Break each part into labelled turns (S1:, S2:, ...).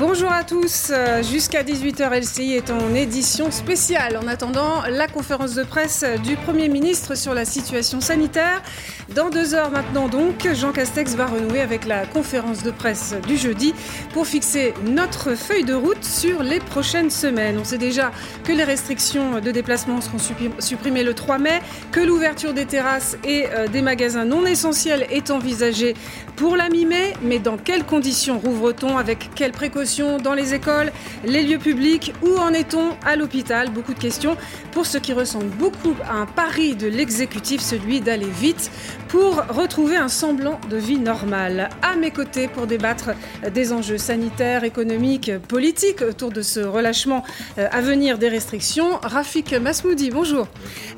S1: Bonjour à tous. Euh, jusqu'à 18h, LCI est en édition spéciale en attendant la conférence de presse du Premier ministre sur la situation sanitaire. Dans deux heures maintenant donc, Jean Castex va renouer avec la conférence de presse du jeudi pour fixer notre feuille de route sur les prochaines semaines. On sait déjà que les restrictions de déplacement seront supprimées le 3 mai, que l'ouverture des terrasses et euh, des magasins non essentiels est envisagée pour la mi-mai, mais dans quelles conditions rouvre-t-on Avec quelles précautions? Dans les écoles, les lieux publics Où en est-on à l'hôpital? Beaucoup de questions pour ce qui ressemble beaucoup à un pari de l'exécutif, celui d'aller vite pour retrouver un semblant de vie normale. À mes côtés pour débattre des enjeux sanitaires, économiques, politiques autour de ce relâchement euh, à venir des restrictions, Rafik Masmoudi, bonjour.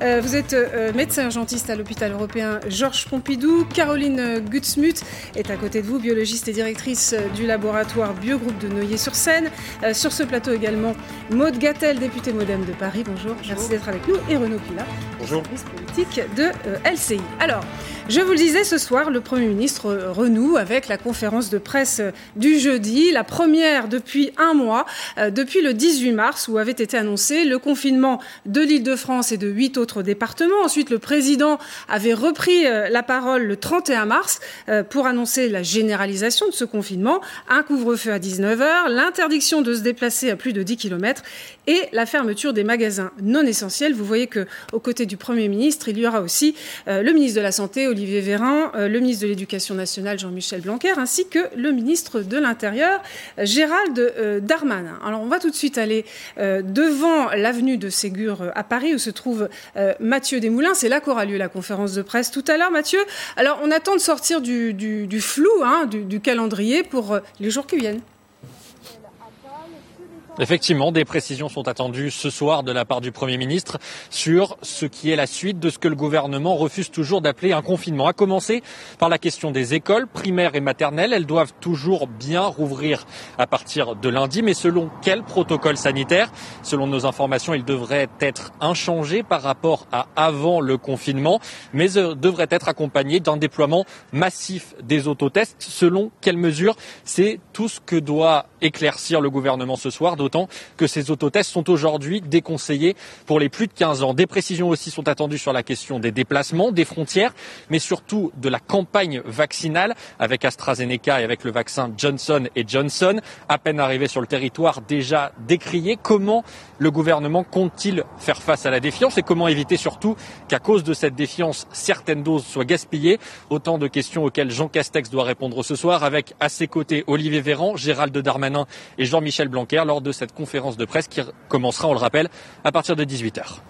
S1: Euh, vous êtes euh, médecin urgentiste à l'hôpital européen Georges Pompidou. Caroline Gutsmuth est à côté de vous, biologiste et directrice du laboratoire Biogroupe de Noyer-sur-Seine. Euh, sur ce plateau également, Maude Gattel, députée modem de Paris. Bonjour, merci d'être avec nous. Et Renaud Pila,
S2: Bonjour.
S1: service politique de euh, LCI. Alors, je vous le disais, ce soir, le Premier ministre renoue avec la conférence de presse du jeudi, la première depuis un mois, euh, depuis le 18 mars, où avait été annoncé le confinement de l'Île-de-France et de huit autres départements. Ensuite, le président avait repris la parole le 31 mars pour annoncer la généralisation de ce confinement, un couvre-feu à 19h, l'interdiction de se déplacer à plus de 10 km et la fermeture des magasins non essentiels. Vous voyez que aux côtés du Premier ministre, il y aura aussi euh, le ministre de la Santé, Olivier Véran, euh, le ministre de l'Éducation nationale, Jean-Michel Blanquer, ainsi que le ministre de l'Intérieur, Gérald euh, Darmanin. Alors on va tout de suite aller devant l'avenue de Ségur à Paris, où se trouve Mathieu Desmoulins. C'est là qu'aura lieu la conférence de presse tout à l'heure, Mathieu. Alors on attend de sortir du, flou, hein, du, calendrier pour les jours qui viennent.
S2: Effectivement, des précisions sont attendues ce soir de la part du Premier ministre sur ce qui est la suite de ce que le gouvernement refuse toujours d'appeler un confinement. À commencer par la question des écoles primaires et maternelles. Elles doivent toujours bien rouvrir à partir de lundi, mais selon quel protocole sanitaire? Selon nos informations, il devrait être inchangé par rapport à avant le confinement, mais euh, devrait être accompagné d'un déploiement massif des autotests. Selon quelles mesures? C'est tout ce que doit éclaircir le gouvernement ce soir que ces autotests sont aujourd'hui déconseillés pour les plus de 15 ans. Des précisions aussi sont attendues sur la question des déplacements, des frontières, mais surtout de la campagne vaccinale avec AstraZeneca et avec le vaccin Johnson et Johnson. À peine arrivé sur le territoire, déjà décrié. Comment le gouvernement compte-t-il faire face à la défiance et comment éviter surtout qu'à cause de cette défiance, certaines doses soient gaspillées? Autant de questions auxquelles Jean Castex doit répondre ce soir avec à ses côtés Olivier Véran, Gérald Darmanin et Jean-Michel Blanquer lors de cette conférence de presse qui commencera, on le rappelle, à partir de 18h.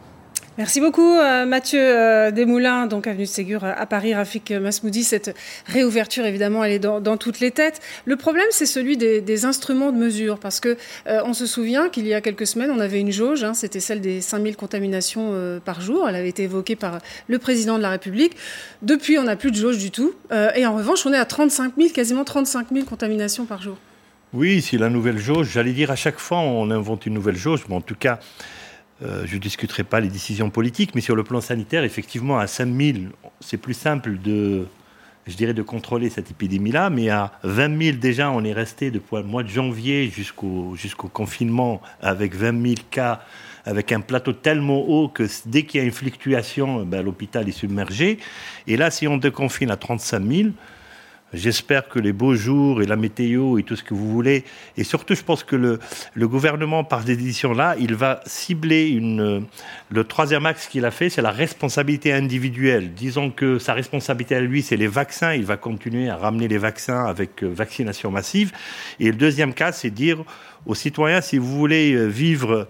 S1: Merci beaucoup euh, Mathieu euh, Desmoulins, donc avenue de Ségur à Paris, Rafik Masmoudi. Cette réouverture, évidemment, elle est dans, toutes les têtes. Le problème, c'est celui des, instruments de mesure, parce que euh, on se souvient qu'il y a quelques semaines, on avait une jauge, hein, c'était celle des 5000 contaminations euh, par jour. Elle avait été évoquée par le président de la République. Depuis, on n'a plus de jauge du tout. Euh, et en revanche, on est à 35 000, quasiment 35 000 contaminations par jour.
S3: Oui, c'est la nouvelle jauge. J'allais dire à chaque fois, on invente une nouvelle jauge. Mais en tout cas, euh, je ne discuterai pas les décisions politiques, mais sur le plan sanitaire, effectivement, à 5000, c'est plus simple de, je dirais, de contrôler cette épidémie-là, mais à 20 000 déjà, on est resté depuis le mois de janvier jusqu'au confinement avec 20 000 cas, avec un plateau tellement haut que dès qu'il y a une fluctuation, ben, l'hôpital est submergé. Et là, si on déconfine à 35 000, J'espère que les beaux jours et la météo et tout ce que vous voulez, et surtout, je pense que le, gouvernement, par ces éditions-là, il va cibler. Le troisième axe qu'il a fait, c'est la responsabilité individuelle. Disons que sa responsabilité à lui, c'est les vaccins. Il va continuer à ramener les vaccins avec vaccination massive. Et le deuxième cas, c'est dire aux citoyens, si vous voulez vivre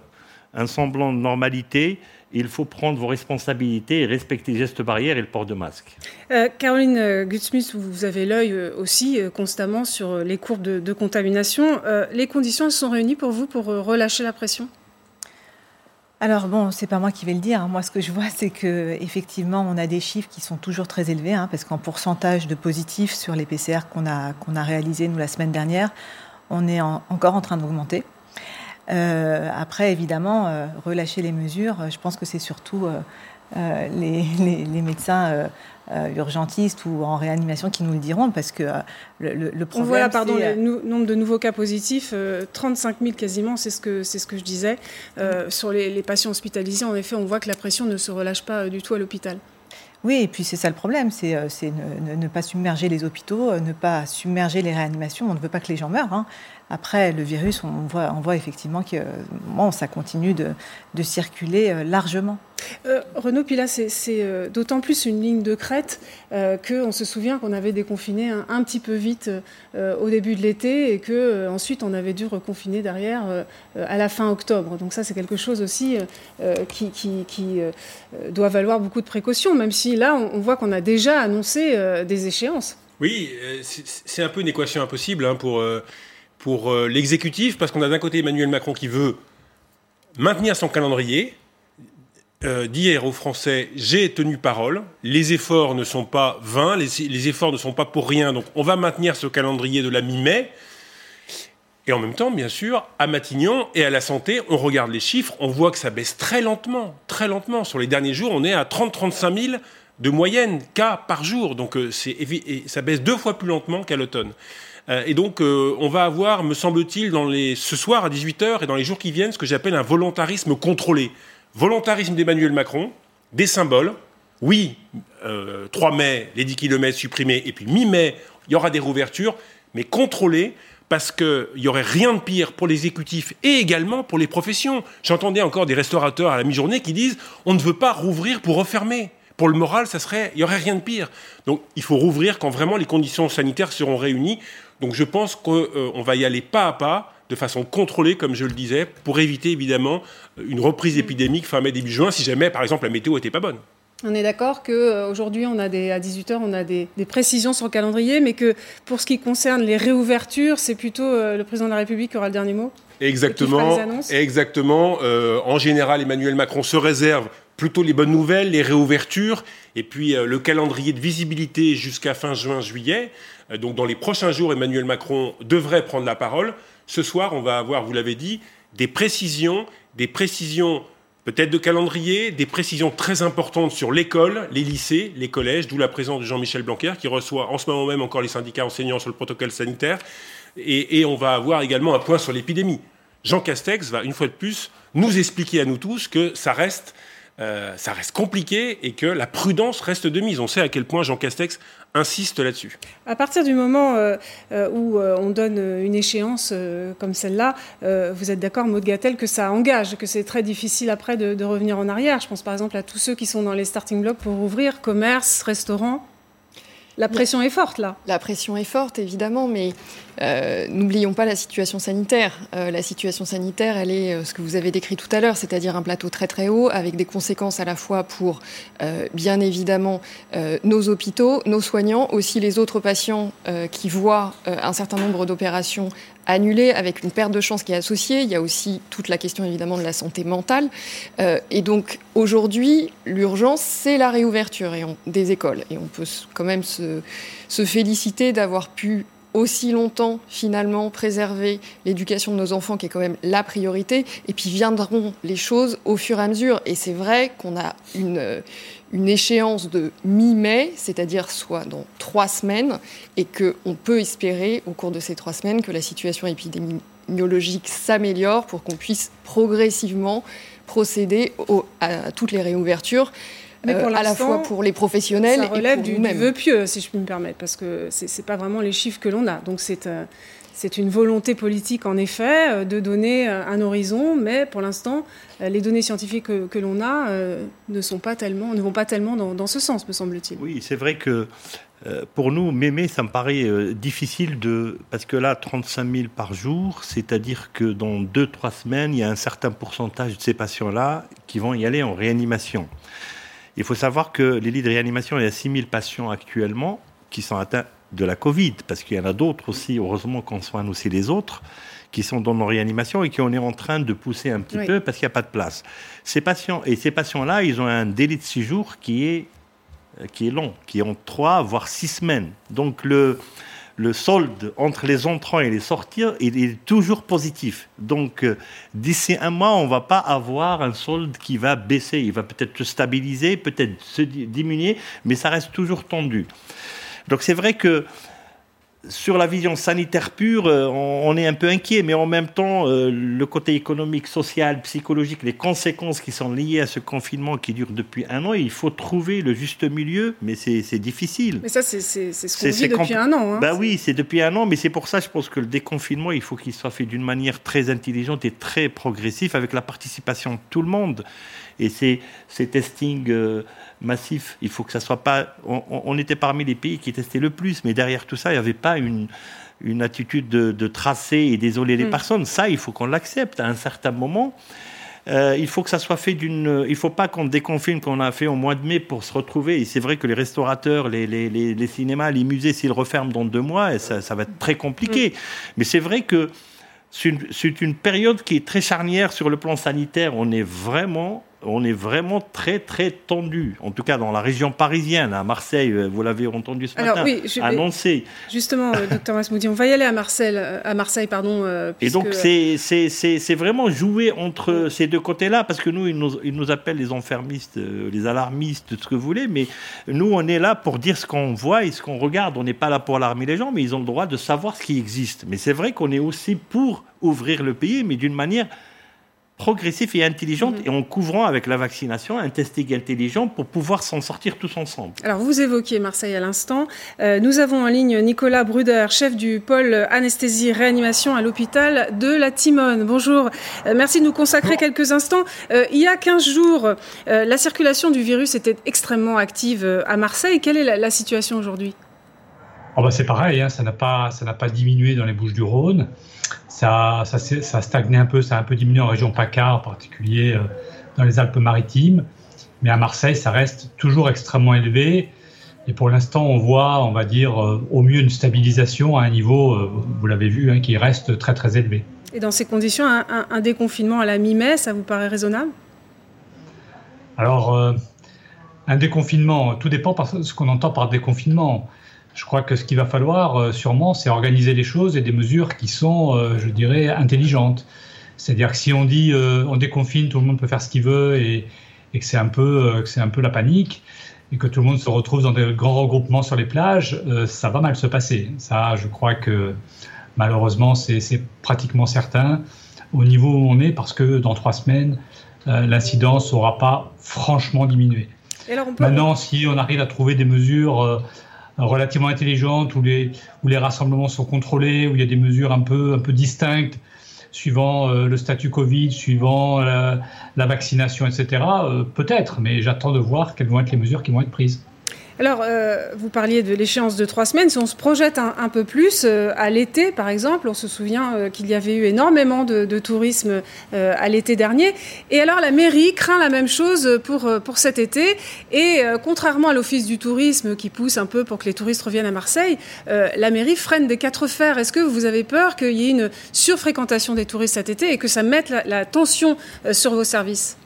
S3: un semblant de normalité, il faut prendre vos responsabilités et respecter les gestes barrières et le port de masque.
S1: Euh, Caroline Gutsmuth, vous avez l'œil aussi euh, constamment sur les courbes de, de contamination. Euh, les conditions sont réunies pour vous pour relâcher la pression?
S4: Alors bon, c'est pas moi qui vais le dire. Moi, ce que je vois, c'est que effectivement, on a des chiffres qui sont toujours très élevés, hein, parce qu'en pourcentage de positifs sur les PCR qu'on a qu'on a réalisé nous la semaine dernière, on est en, encore en train d'augmenter. Euh, après, évidemment, euh, relâcher les mesures, je pense que c'est surtout euh, les, les, les, médecins urgentistes ou en réanimation qui nous le diront, parce que le, le, problème.
S1: On voit là, pardon, le nombre de nouveaux cas positifs, 35 000 quasiment, c'est ce que c'est ce que je disais. sur les, les patients hospitalisés, en effet, on voit que la pression ne se relâche pas du tout à l'hôpital.
S4: Oui, et puis c'est ça le problème, c'est euh, ne, pas submerger les hôpitaux, euh, ne pas submerger les réanimations. On ne veut pas que les gens meurent. Hein. Après, le virus, on voit, on voit effectivement que bon, ça continue de, de circuler euh, largement.
S1: Euh, Renaud, puis là, c'est euh, d'autant plus une ligne de crête euh, qu'on se souvient qu'on avait déconfiné un, petit peu vite au début de l'été et que ensuite on avait dû reconfiner derrière à la fin octobre. Donc ça, c'est quelque chose aussi qui, qui, doit valoir beaucoup de précautions, même si là, on, voit qu'on a déjà annoncé des échéances.
S5: Oui, c'est un peu une équation impossible hein, pour pour euh, l'exécutif, parce qu'on a d'un côté Emmanuel Macron qui veut maintenir son calendrier, euh, dire aux Français j'ai tenu parole, les efforts ne sont pas vains, les, efforts ne sont pas pour rien, donc on va maintenir ce calendrier de la mi-mai. Et en même temps, bien sûr, à Matignon et à la santé, on regarde les chiffres, on voit que ça baisse très lentement, très lentement. Sur les derniers jours, on est à 30-35 000 de moyenne cas par jour, donc euh, ça baisse deux fois plus lentement qu'à l'automne. Euh, et donc, euh, on va avoir, me semble-t-il, ce soir à 18h et dans les jours qui viennent, ce que j'appelle un volontarisme contrôlé. Volontarisme d'Emmanuel Macron, des symboles. Oui, 3 euh, mai, les 10 km supprimés, et puis mi-mai, il y aura des rouvertures, mais contrôlées parce qu'il n'y aurait rien de pire pour l'exécutif et également pour les professions. J'entendais encore des restaurateurs à la mi-journée qui disent on ne veut pas rouvrir pour refermer. Pour le moral, ça serait, il n'y aurait rien de pire. Donc il faut rouvrir quand vraiment les conditions sanitaires seront réunies. Donc je pense qu'on euh, va y aller pas à pas, de façon contrôlée, comme je le disais, pour éviter évidemment une reprise épidémique fin mai, début juin, si jamais, par exemple, la météo n'était pas bonne.
S1: On est d'accord qu'aujourd'hui, on a des, à 18h, on a des, précisions sur le calendrier, mais que pour ce qui concerne les réouvertures, c'est plutôt euh, le président de la République qui aura le dernier mot
S5: Exactement. Exactement. Euh, en général, Emmanuel Macron se réserve plutôt les bonnes nouvelles, les réouvertures, et puis le calendrier de visibilité jusqu'à fin juin-juillet. Euh, donc dans les prochains jours, Emmanuel Macron devrait prendre la parole. Ce soir, on va avoir, vous l'avez dit, des précisions, des précisions peut-être de calendrier, des précisions très importantes sur l'école, les lycées, les collèges, d'où la présence de Jean-Michel Blanquer, qui reçoit en ce moment même encore les syndicats enseignants sur le protocole sanitaire. Et, et on va avoir également un point sur l'épidémie. Jean Castex va, une fois de plus, nous expliquer à nous tous que ça reste euh, ça reste compliqué et que la prudence reste de mise. On sait à quel point Jean Castex insiste là-dessus.
S1: À partir du moment euh, euh, où on donne une échéance comme celle-là, vous êtes d'accord, Maud Gattel, que ça engage, que c'est très difficile après de, de, revenir en arrière. Je pense par exemple à tous ceux qui sont dans les starting blocks pour ouvrir commerce, restaurant. La pression est forte là.
S6: La pression est forte, évidemment, mais euh, n'oublions pas la situation sanitaire. Euh, la situation sanitaire, elle est euh, ce que vous avez décrit tout à l'heure, c'est-à-dire un plateau très très haut, avec des conséquences à la fois pour, bien évidemment, nos hôpitaux, nos soignants, aussi les autres patients qui voient un certain nombre d'opérations annulées avec une perte de chance qui est associée. Il y a aussi toute la question évidemment de la santé mentale. et donc aujourd'hui, l'urgence, c'est la réouverture des écoles. Et on peut quand même se féliciter d'avoir pu aussi longtemps finalement préserver l'éducation de nos enfants qui est quand même la priorité. Et puis viendront les choses au fur et à mesure. Et c'est vrai qu'on a une, une échéance de mi-mai c'est-à-dire soit dans trois semaines et qu'on peut espérer au cours de ces trois semaines que la situation épidémiologique s'améliore pour qu'on puisse progressivement procéder à toutes les réouvertures mais pour euh, à la fois pour les professionnels
S1: ça relève
S6: et pour
S1: du, du vœu pieux, si je puis me permettre, parce que c'est n'est pas vraiment les chiffres que l'on a. Donc c'est euh, c'est une volonté politique, en effet, euh, de donner un horizon, mais pour l'instant, les données scientifiques que, que l'on a ne, sont pas tellement, ne vont pas tellement dans, dans ce sens, me semble-t-il.
S3: Oui, c'est vrai que pour nous, mémé, ça me paraît difficile de. Parce que là, 35 000 par jour, c'est-à-dire que dans 2-3 semaines, il y a un certain pourcentage de ces patients-là qui vont y aller en réanimation. Il faut savoir que les lits de réanimation, il y a 6000 patients actuellement qui sont atteints de la Covid, parce qu'il y en a d'autres aussi, heureusement qu'on soigne aussi les autres, qui sont dans nos réanimations et qui on est en train de pousser un petit peu parce qu'il n'y a pas de place. Ces patients, et ces patients-là, ils ont un délai de séjour qui est, qui est long, qui est en 3 voire 6 semaines. Donc le, le solde entre les entrants et les sorties, il est toujours positif. Donc, euh, d'ici un mois, on ne va pas avoir un solde qui va baisser. Il va peut-être se stabiliser, peut-être se diminuer, mais ça reste toujours tendu. Donc, c'est vrai que sur la vision sanitaire pure, euh, on, est un peu inquiet, mais en même temps, euh, le côté économique, social, psychologique, les conséquences qui sont liées à ce confinement qui dure depuis un an, il faut trouver le juste milieu, mais c'est difficile.
S1: Mais ça, c'est ce qu'on dit depuis un an. Hein.
S3: Bah oui, c'est depuis un an, mais c'est pour ça, je pense que le déconfinement, il faut qu'il soit fait d'une manière très intelligente et très progressif, avec la participation de tout le monde. Et ces, ces testings euh, massifs, il faut que ça soit pas. On, était parmi les pays qui testaient le plus, mais derrière tout ça, il n'y avait pas une, une attitude de, tracer et d'isoler les mm. personnes. Ça, il faut qu'on l'accepte à un certain moment. Euh, il faut que ça soit fait d'une. Il ne faut pas qu'on déconfine qu'on a fait au mois de mai pour se retrouver. Et c'est vrai que les restaurateurs, les, les, les, cinémas, les musées, s'ils referment dans deux mois, ça, ça va être très compliqué. Mm. Mais c'est vrai que c'est une période qui est très charnière sur le plan sanitaire. On est vraiment on est vraiment très très tendu, en tout cas dans la région parisienne, à Marseille, euh, vous l'avez entendu ce matin, oui, annoncé.
S1: Justement, euh, docteur Masmoudi, on va y aller à Marseille, euh, à Marseille pardon.
S3: Et donc c'est vraiment jouer entre ces deux côtés-là, parce que nous, ils nous, ils nous appellent les enfermistes, les alarmistes, ce que vous voulez, mais nous, on est là pour dire ce qu'on voit et ce qu'on regarde. On n'est pas là pour alarmer les gens, mais ils ont le droit de savoir ce qui existe. Mais c'est vrai qu'on est aussi pour ouvrir le pays, mais d'une manière progressif et intelligente mhm. et en couvrant avec la vaccination un testing intelligent pour pouvoir s'en sortir tous ensemble.
S1: Alors vous évoquiez Marseille à l'instant. Euh, nous avons en ligne Nicolas Bruder, chef du pôle anesthésie réanimation à l'hôpital de la Timone. Bonjour, euh, merci de nous consacrer quelques instants. Euh, il y a 15 jours, la circulation du virus était extrêmement active à Marseille. Quelle est la, situation aujourd'hui?
S7: Oh bah C'est pareil, hein, ça n'a pas, pas diminué dans les Bouches du Rhône ça, ça, ça, a stagné un peu, ça a un peu diminué en région PACA, en particulier euh, dans les Alpes-Maritimes. Mais à Marseille, ça reste toujours extrêmement élevé. Et pour l'instant, on voit, on va dire, euh, au mieux une stabilisation à un niveau, euh, vous l'avez vu, hein, qui reste très très élevé.
S1: Et dans ces conditions, un, déconfinement à la mi-mai, ça vous paraît raisonnable?
S7: Alors, un déconfinement, tout dépend de ce qu'on entend par déconfinement. Je crois que ce qu'il va falloir euh, sûrement, c'est organiser les choses et des mesures qui sont, euh, je dirais, intelligentes. C'est-à-dire que si on dit euh, on déconfine, tout le monde peut faire ce qu'il veut et, que c'est un peu, c'est un peu la panique et que tout le monde se retrouve dans des grands regroupements sur les plages, ça va mal se passer. Ça, je crois que malheureusement, c'est pratiquement certain au niveau où on est parce que dans trois semaines, l'incidence n'aura pas franchement diminué. Maintenant, si on arrive à trouver des mesures relativement intelligente où les, rassemblements sont contrôlés, où il y a des mesures un peu, un peu distinctes suivant euh, le statut Covid, suivant la, vaccination, etc. Euh, peut-être, mais j'attends de voir quelles vont être les mesures qui vont être prises.
S1: Alors, euh, vous parliez de l'échéance de trois semaines. Si on se projette un, peu plus, euh, à l'été, par exemple, on se souvient euh, qu'il y avait eu énormément de, tourisme à l'été dernier. Et alors, la mairie craint la même chose pour, pour cet été. Et contrairement à l'Office du tourisme qui pousse un peu pour que les touristes reviennent à Marseille, la mairie freine des quatre fers. Est-ce que vous avez peur qu'il y ait une surfréquentation des touristes cet été et que ça mette la, tension sur vos services?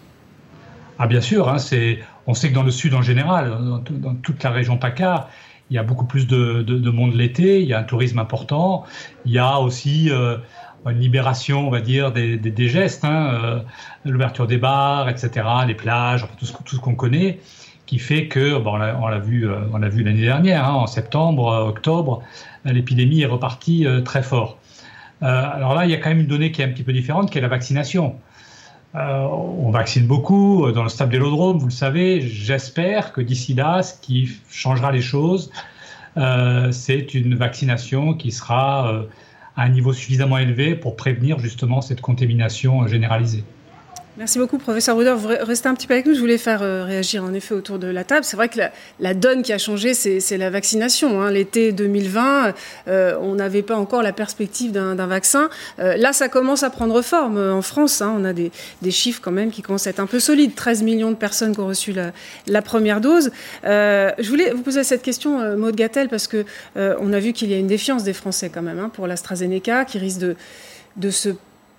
S7: Ah bien sûr, hein, c'est on sait que dans le sud en général, dans, toute la région PACA, il y a beaucoup plus de, monde l'été, il y a un tourisme important, il y a aussi euh, une libération, on va dire, des, gestes, hein, euh, l'ouverture des bars, etc., les plages, tout ce, qu'on connaît, qui fait que, bon, on l'a vu, euh, on l'a vu l'année dernière, hein, en septembre, octobre, l'épidémie est repartie très fort. alors là, il y a quand même une donnée qui est un petit peu différente, qui est la vaccination. Euh, on vaccine beaucoup euh, dans le stade de l'Odrome, vous le savez. J'espère que d'ici là, ce qui changera les choses, euh, c'est une vaccination qui sera à un niveau suffisamment élevé pour prévenir justement cette contamination généralisée.
S1: Merci beaucoup, professeur. Vous restez un petit peu avec nous. Je voulais faire euh, réagir en effet autour de la table. C'est vrai que la, donne qui a changé, c'est la vaccination. Hein. L'été 2020, euh, on n'avait pas encore la perspective d'un vaccin. Euh, là, ça commence à prendre forme en France. Hein. On a des, chiffres quand même qui commencent à être un peu solides. 13 millions de personnes qui ont reçu la, première dose. je voulais vous poser cette question, Maud Gattel, parce que on a vu qu'il y a une défiance des Français quand même hein, pour l'AstraZeneca qui risque de se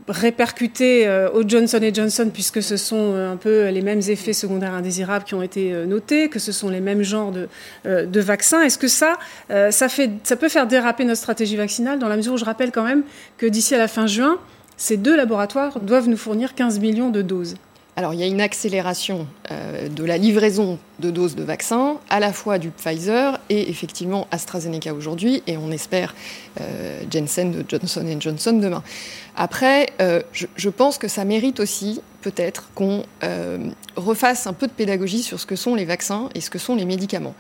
S1: répercuté au Johnson Johnson puisque ce sont un peu les mêmes effets secondaires indésirables qui ont été notés, que ce sont les mêmes genres de, vaccins. Est-ce que ça, ça peut faire déraper notre stratégie vaccinale dans la mesure où je rappelle quand même que d'ici à la fin juin, ces deux laboratoires doivent nous fournir 15 millions de doses.
S6: Alors il y a une accélération euh, de la livraison de doses de vaccins, à la fois du Pfizer et effectivement AstraZeneca aujourd'hui, et on espère euh, Jensen de Johnson Johnson demain. Après, euh, je, pense que ça mérite aussi peut-être qu'on refasse un peu de pédagogie sur ce que sont les vaccins et ce que sont les médicaments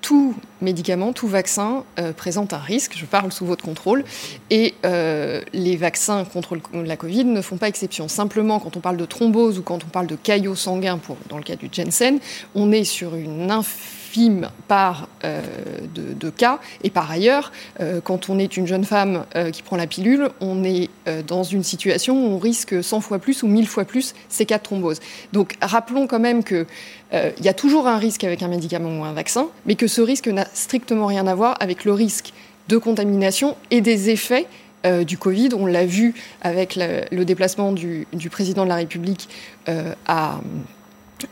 S6: tout médicament, tout vaccin euh, présente un risque, je parle sous votre contrôle, et euh, les vaccins contre la Covid ne font pas exception. Simplement, quand on parle de thrombose ou quand on parle de caillots sanguins, dans le cas du Jensen, on est sur une part euh, de, cas. Et par ailleurs, quand on est une jeune femme qui prend la pilule, on est dans une situation où on risque 100 fois plus ou 1000 fois plus ces cas de thrombose. Donc rappelons quand même que euh, il y a toujours un risque avec un médicament ou un vaccin, mais que ce risque n'a strictement rien à voir avec le risque de contamination et des effets euh, du Covid. On l'a vu avec le, déplacement du, président de la République euh, à,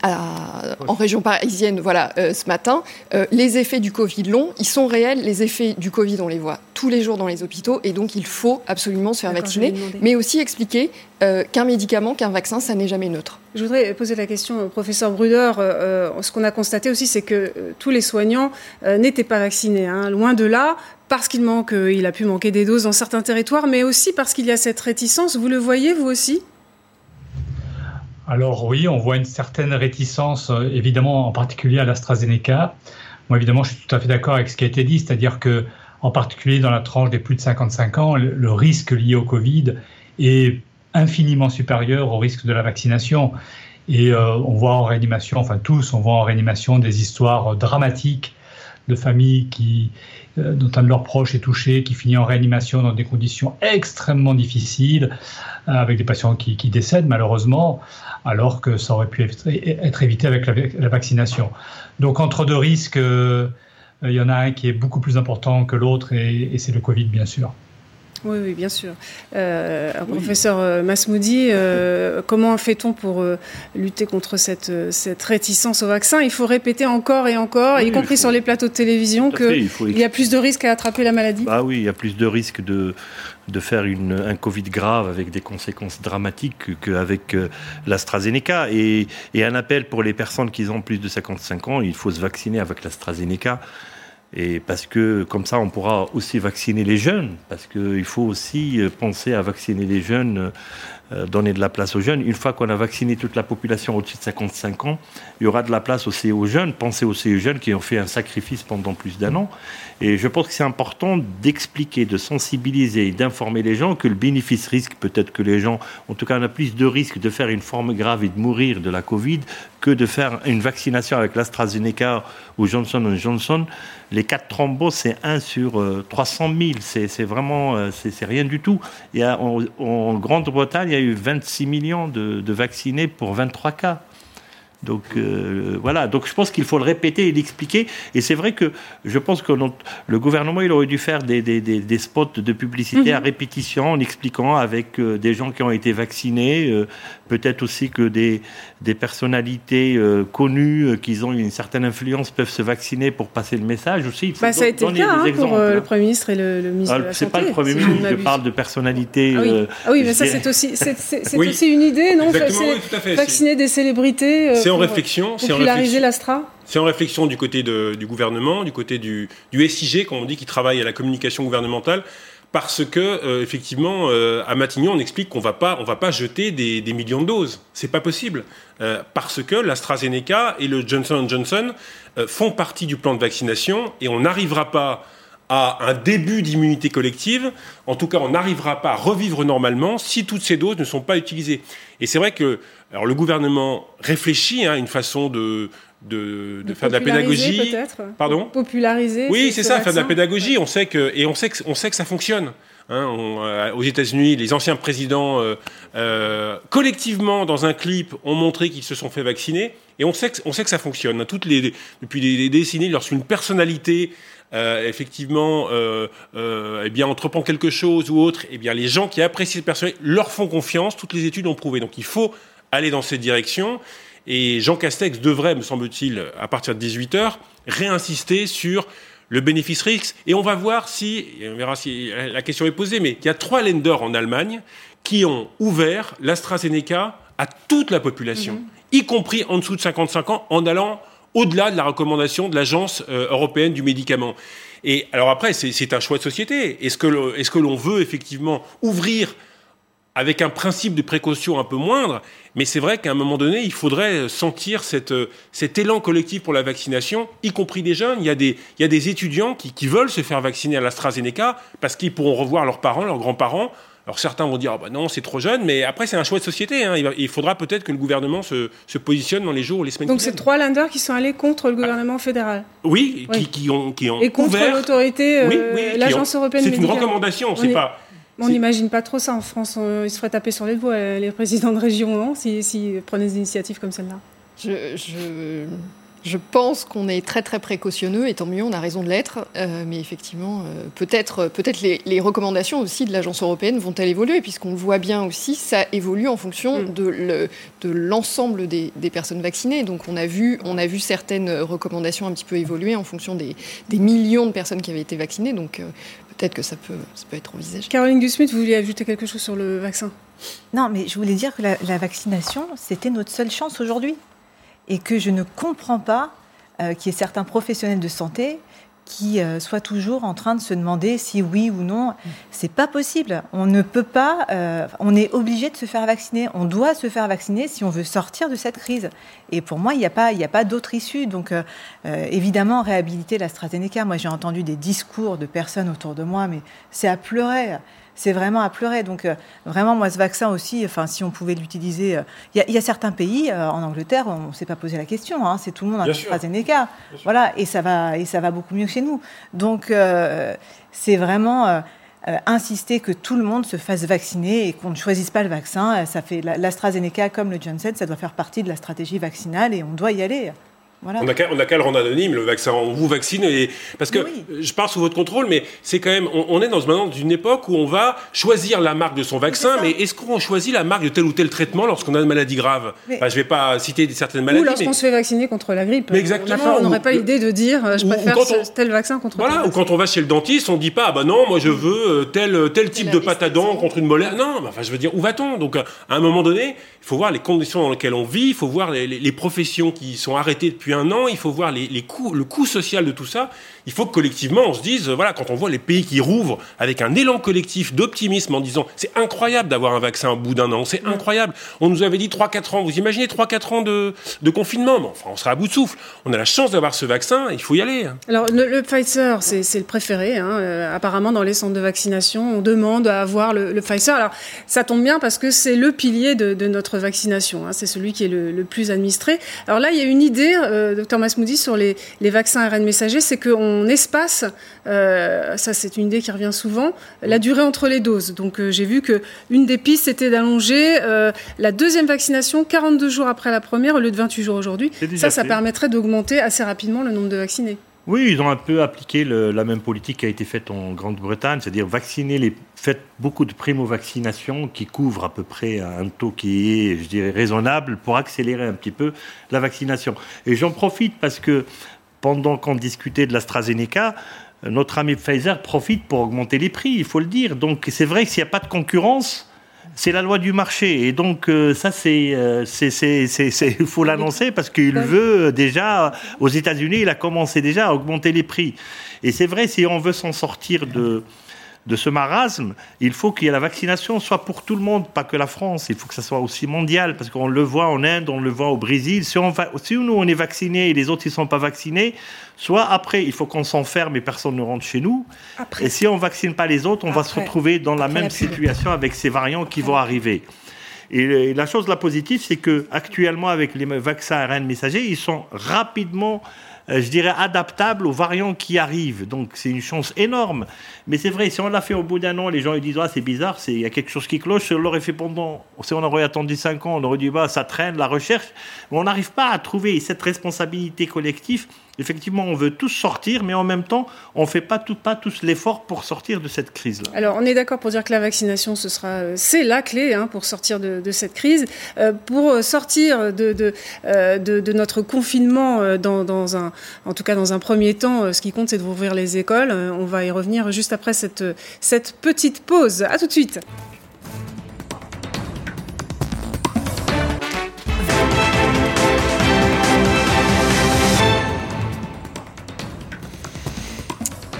S6: en région parisienne voilà, ce matin. les effets du Covid long, ils sont réels. Les effets du Covid, on les voit tous les jours dans les hôpitaux et donc il faut absolument se faire vacciner, mais aussi expliquer qu'un médicament, qu'un vaccin, ça n'est jamais neutre.
S1: Je voudrais poser la question au professeur Bruder. Euh, euh, ce qu'on a constaté aussi, c'est que euh, tous les soignants n'étaient pas vaccinés. Hein. Loin de là, parce qu'il manque, il a pu manquer des doses dans certains territoires, mais aussi parce qu'il y a cette réticence. Vous le voyez, vous aussi?
S7: Alors oui, on voit une certaine réticence, évidemment, en particulier à l'AstraZeneca. Moi, évidemment, je suis tout à fait d'accord avec ce qui a été dit, c'est-à-dire que, en particulier dans la tranche des plus de 55 ans, le risque lié au Covid est infiniment supérieur au risque de la vaccination. Et euh, on voit en réanimation, enfin tous, on voit en réanimation des histoires dramatiques de familles qui, euh, dont un de leurs proches est touché, qui finit en réanimation dans des conditions extrêmement difficiles, euh, avec des patients qui, décèdent malheureusement, alors que ça aurait pu être, évité avec la, vaccination. Donc entre deux risques, il y en a un qui est beaucoup plus important que l'autre, et c'est le Covid bien sûr.
S1: Oui, oui, bien sûr. Euh, professeur euh, Masmoudi, euh, comment fait-on pour lutter contre cette, cette réticence au vaccin? Il faut répéter encore et encore, y compris sur les plateaux de télévision, qu'il y a plus de risques à attraper la maladie
S3: Bah oui, il y a plus de risques de, de faire une, un Covid grave avec des conséquences dramatiques qu'avec l'AstraZeneca. Et, et un appel pour les personnes qui ont plus de 55 ans, il faut se vacciner avec l'AstraZeneca. Et parce que comme ça, on pourra aussi vacciner les jeunes, parce qu'il faut aussi euh, penser à vacciner les jeunes, euh, donner de la place aux jeunes. Une fois qu'on a vacciné toute la population au-dessus de 55 ans, il y aura de la place aussi aux jeunes. Pensez aussi aux jeunes qui ont fait un sacrifice pendant plus d'un an. Et je pense que c'est important d'expliquer, de sensibiliser et d'informer les gens que le bénéfice-risque, peut-être que les gens, en tout cas, on a plus de risques de faire une forme grave et de mourir de la Covid que de faire une vaccination avec l'AstraZeneca ou Johnson Johnson. Les quatre thromboses, c'est 1 sur 300 000. C'est vraiment, euh, c'est rien du tout. Y a, en, Grande-Bretagne, y a eu 26 millions de, de vaccinés pour 23 cas. Donc euh, voilà, donc je pense qu'il faut le répéter et l'expliquer. Et c'est vrai que je pense que le gouvernement, il aurait dû faire des, des, des, spots de publicité à mhm. répétition en expliquant avec euh, des gens qui ont été vaccinés, euh, peut-être aussi que des, des personnalités connues qui ont une certaine influence peuvent se vacciner pour passer le message aussi.
S1: Bah, ça a été le cas hein, pour le Premier ministre et le, ministre ah, de la
S3: C'est pas le Premier ministre, je parle de personnalités.
S1: Ah oui, ah oui mais ça c'est aussi, c'est aussi une idée, non? Vacciner des célébrités
S5: c'est en réflexion.
S1: C'est en l'Astra
S5: c'est en réflexion du côté du gouvernement, du côté du, SIG, comme on dit, qui travaille à la communication gouvernementale, parce que euh, effectivement, euh, à Matignon, on explique qu'on va pas, on va pas jeter des, millions de doses. C'est pas possible, euh, parce que l'AstraZeneca et le Johnson Johnson font partie du plan de vaccination, et on n'arrivera pas à un début d'immunité collective. En tout cas, on n'arrivera pas à revivre normalement si toutes ces doses ne sont pas utilisées. Et c'est vrai que alors, le gouvernement réfléchit à une façon de, de, faire de la pédagogie. Pardon?
S1: Populariser.
S5: Oui, c'est ça, faire de la pédagogie. On sait que, et on sait, que, on sait que ça fonctionne. Hein, euh, aux États-Unis, les anciens présidents, collectivement, dans un clip, ont montré qu'ils se sont fait vacciner. Et on sait que, on sait que ça fonctionne. Toutes les, depuis des, décennies, lorsqu'une personnalité effectivement, eh bien, entreprend quelque chose ou autre, eh bien, les gens qui apprécient cette personnalité leur font confiance. Toutes les études ont prouvé. Donc, il faut aller dans cette direction. Et Jean Castex devrait, me semble-t-il, à partir de 18h, réinsister sur le bénéfice risque. Et on va voir si, on verra si la question est posée, mais il y a trois lenders en Allemagne qui ont ouvert l'AstraZeneca à toute la population, mhm. y compris en dessous de 55 ans, en allant au-delà de la recommandation de l'Agence euh, européenne du médicament. Et alors après, c'est un choix de société. Est-ce que l'on veut effectivement ouvrir avec un principe de précaution un peu moindre, mais c'est vrai qu'à un moment donné, il faudrait sentir cette, cet élan collectif pour la vaccination, y compris des jeunes. Il y a des, il y a des étudiants qui, qui veulent se faire vacciner à l'AstraZeneca parce qu'ils pourront revoir leurs parents, leurs grands-parents. Alors certains vont dire ah bah non c'est trop jeune, mais après c'est un choix de société. Hein. Il, faudra peut-être que le gouvernement se, se, positionne dans les jours ou les semaines.
S1: Donc c'est trois lenders qui sont allés contre le gouvernement fédéral.
S5: Oui, Qui, qui, ont qui ont
S1: et contre l'autorité, euh, l'agence européenne.
S5: C'est une recommandation, c'est pas
S1: on n'imagine pas trop ça en France. Ils se feraient taper sur les doigts, euh, les présidents de région, non S'ils si, prenaient des initiatives comme celle-là.
S6: je, je pense qu'on est très très précautionneux et tant mieux, on a raison de l'être. Euh, mais effectivement, euh, peut-être les, recommandations aussi de l'agence européenne vont-elles évoluer, puisqu'on voit bien aussi, ça évolue en fonction mm. de, de l'ensemble des, personnes vaccinées. Donc on a, vu, on a vu certaines recommandations un petit peu évoluer en fonction des, millions de personnes qui avaient été vaccinées. Donc euh, peut-être que ça peut, ça peut être envisagé.
S1: Caroline Gusmith, vous vouliez ajouter quelque chose sur le vaccin?
S4: Non, mais je voulais dire que la vaccination, c'était notre seule chance aujourd'hui et que je ne comprends pas euh, qu'il y ait certains professionnels de santé qui euh, soient toujours en train de se demander si oui ou non. C'est pas possible. On ne peut pas. Euh, on est obligé de se faire vacciner. On doit se faire vacciner si on veut sortir de cette crise. Et pour moi, il n'y a pas, il a pas d'autre issue. Donc, évidemment, réhabiliter l'AstraZeneca. Moi, j'ai entendu des discours de personnes autour de moi, mais c'est à pleurer c'est vraiment à pleurer. Donc euh, vraiment, moi, ce vaccin aussi, enfin, si on pouvait l'utiliser, euh, il y, a certains pays, euh, en Angleterre, on ne s'est pas posé la question. Hein, c'est tout le monde un AstraZeneca. Voilà, et ça va, et ça va beaucoup mieux chez nous. Donc c'est vraiment insister que tout le monde se fasse vacciner et qu'on ne choisisse pas le vaccin. Ça fait l'AstraZeneca comme le Johnson, ça doit faire partie de la stratégie vaccinale et on doit y aller.
S5: On n'a qu'à le rendre anonyme, le vaccin. On vous vaccine. Et... Parce que je pars sous votre contrôle, mais c'est quand même. On, est dans maintenant une époque où on va choisir la marque de son vaccin, mais est-ce qu'on choisit la marque de tel ou tel traitement lorsqu'on a une maladie grave Je ne vais pas citer certaines maladies. Ou
S1: lorsqu'on se fait vacciner contre la grippe.
S5: exactement.
S1: On n'aurait pas l'idée de dire euh, je préfère tel vaccin contre
S5: Voilà, ou quand on va chez le dentiste, on ne dit pas ah bah non, moi je veux euh, tel, tel type de pâte à dents contre une molaire. Non, enfin je veux dire, où va-t-on? Donc à un moment donné, il faut voir les conditions dans lesquelles on vit, il faut voir les, les professions qui sont arrêtées depuis un an, il faut voir les, coûts, le coût social de tout ça, il faut que collectivement on se dise, voilà, quand on voit les pays qui rouvrent avec un élan collectif d'optimisme en disant c'est incroyable d'avoir un vaccin au bout d'un an, c'est incroyable. On nous avait dit 3-4 ans, vous imaginez 3-4 ans de, confinement, enfin on sera à bout de souffle. On a la chance d'avoir ce vaccin, il faut y aller. Hein.
S1: Alors le, Pfizer, c'est le préféré. Hein. Euh, apparemment dans les centres de vaccination, on demande à avoir le, Pfizer. Alors ça tombe bien parce que c'est le pilier de, notre vaccination, hein. c'est celui qui est le, plus administré. Alors là, il y a une idée, euh, docteur Masmoudi, sur les, les vaccins ARN messagers, c'est qu'on espace, euh, ça c'est une idée qui revient souvent, la durée entre les doses. Donc euh, j'ai vu que une des pistes c'était d'allonger euh, la deuxième vaccination 42 jours après la première au lieu de 28 jours aujourd'hui. Ça, ça permettrait d'augmenter assez rapidement le nombre de vaccinés.
S3: Oui, ils ont un peu appliqué la même politique qui a été faite en Grande-Bretagne, c'est-à-dire vacciner les, faites beaucoup de primo-vaccinations qui couvrent à peu près un taux qui est, je dirais, raisonnable pour accélérer un petit peu la vaccination. Et j'en profite parce que pendant qu'on discutait de l'AstraZeneca, notre ami Pfizer profite pour augmenter les prix, il faut le dire. Donc c'est vrai que s'il n'y a pas de concurrence, c'est la loi du marché. Et donc euh, ça, c'est, euh, il faut l'annoncer parce qu'il veut déjà, aux États-Unis, il a commencé déjà à augmenter les prix. Et c'est vrai, si on veut s'en sortir de de ce marasme, il faut qu'il y ait la vaccination soit pour tout le monde, pas que la France. Il faut que ça soit aussi mondial, parce qu'on le voit en Inde, on le voit au Brésil. Si, on va, si nous, on est vaccinés et les autres, ils ne sont pas vaccinés, soit après, il faut qu'on s'enferme et personne ne rentre chez nous. Et si on ne vaccine pas les autres, on va se retrouver dans la même situation avec ces variants qui vont arriver. Et la chose la positive, c'est que actuellement, avec les vaccins ARN messagers, ils sont rapidement je dirais, adaptable aux variants qui arrivent. Donc c'est une chance énorme. Mais c'est vrai, si on l'a fait au bout d'un an, les gens ils disent ah c'est bizarre, il y a quelque chose qui cloche. Si on l'aurait fait pendant, si on aurait attendu cinq ans, on aurait dit bah ça traîne la recherche. Mais on n'arrive pas à trouver cette responsabilité collective effectivement, on veut tous sortir, mais en même temps, on ne fait pas, tout, pas tous l'effort pour sortir de cette crise-là.
S1: Alors, on est d'accord pour dire que la vaccination, ce sera, euh, c'est la clé pour sortir de, cette crise. Euh, pour sortir de, de, euh, de, notre confinement, dans, dans, un, en tout cas dans un premier temps, ce qui compte, c'est d'ouvrir les écoles. on va y revenir juste après cette, cette petite pause. À tout de suite.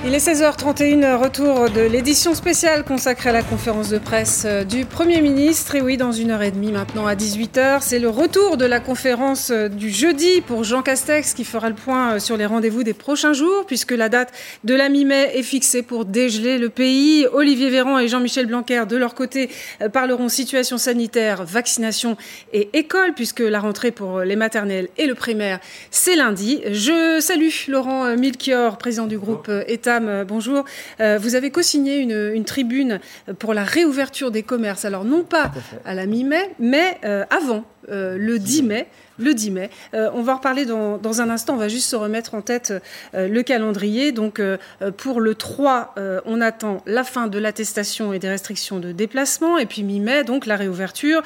S1: Il est 16h31, retour de l'édition spéciale consacrée à la conférence de presse euh, du Premier ministre. Et oui, dans une heure et demie maintenant à 18h, c'est le retour de la conférence euh, du jeudi pour Jean Castex qui fera le point euh, sur les rendez-vous des prochains jours puisque la date de la mi-mai est fixée pour dégeler le pays. Olivier Véran et Jean-Michel Blanquer, de leur côté, parleront situation sanitaire, vaccination et école puisque la rentrée pour les maternelles et le primaire, c'est lundi. Je salue Laurent Milchior, président du groupe État euh, bonjour. Euh, vous avez co-signé une, tribune pour la réouverture des commerces. Alors non pas à, la mi-mai, mais euh, avant, le 10 mai le 10 mai. Euh, on va en reparler dans, un instant. On va juste se remettre en tête euh, le calendrier. Donc, euh, pour le 3, on attend la fin de l'attestation et des restrictions de déplacement. Et puis, mi-mai, donc, la réouverture